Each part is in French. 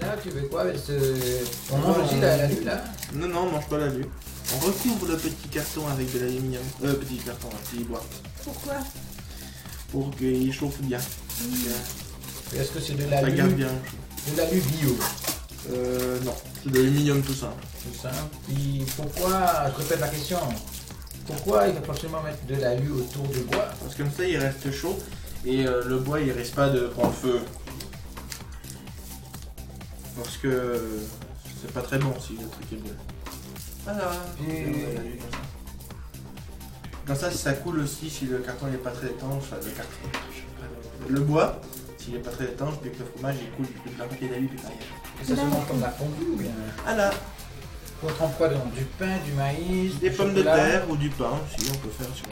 Là, tu veux quoi avec ce... On mange aussi la, la lune, là Non, non, on mange pas la lue. On recouvre le petit carton avec de l'aluminium. Euh, petit carton, un petit boîte. Pourquoi? Pour qu'il chauffe bien. Est-ce que c'est de Ça l'alu garde bien. De l'alu bio Euh, non. C'est de l'aluminium tout simple. Tout simple. Puis pourquoi, je répète la question, pourquoi il faut forcément mettre de l'alu autour du bois? Parce que comme ça, il reste chaud. Et euh, le bois, il risque pas de prendre feu. Parce que c'est pas très bon si le truc est bleu. Voilà. Et- Comme ça, si ça coule aussi, si le carton n'est pas très étanche, enfin, le carton, le bois, s'il n'est pas très étanche, puis que le fromage il coule de la moitié d'alu puis derrière. Et ça se mange comme la fondue ou bien Ah là, On trempe quoi dedans Du pain, du maïs des du pommes de terre ou du pain, si on peut faire sur.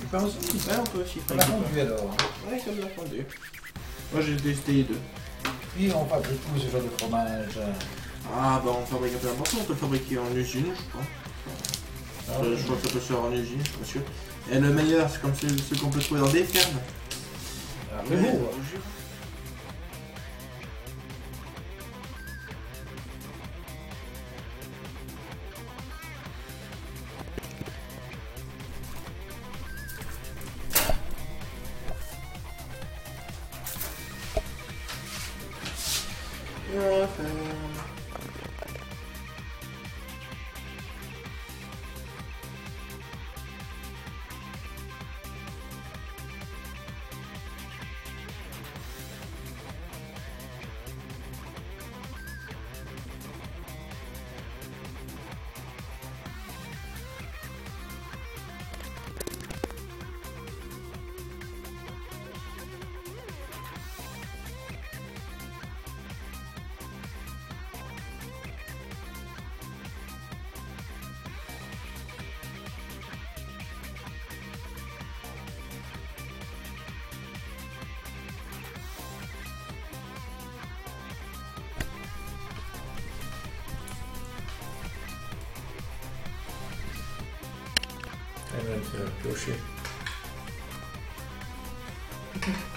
Du pain aussi? Ouais, on peut aussi faire la du pain. fondue alors. Ouais, comme la fondue. Moi j'ai testé les deux. Puis on fabrique où ce genre de fromage Ah bah on fabrique un peu où, on peut le fabriquer en usine, je crois. Ah, Euh, je crois que ça peut se faire en usine, je suis pas sûr. Et le meilleur, c'est comme ceux, ceux qu'on peut trouver dans des fermes. Ah, mais bon, Nothing. and then to Yoshi. Okay.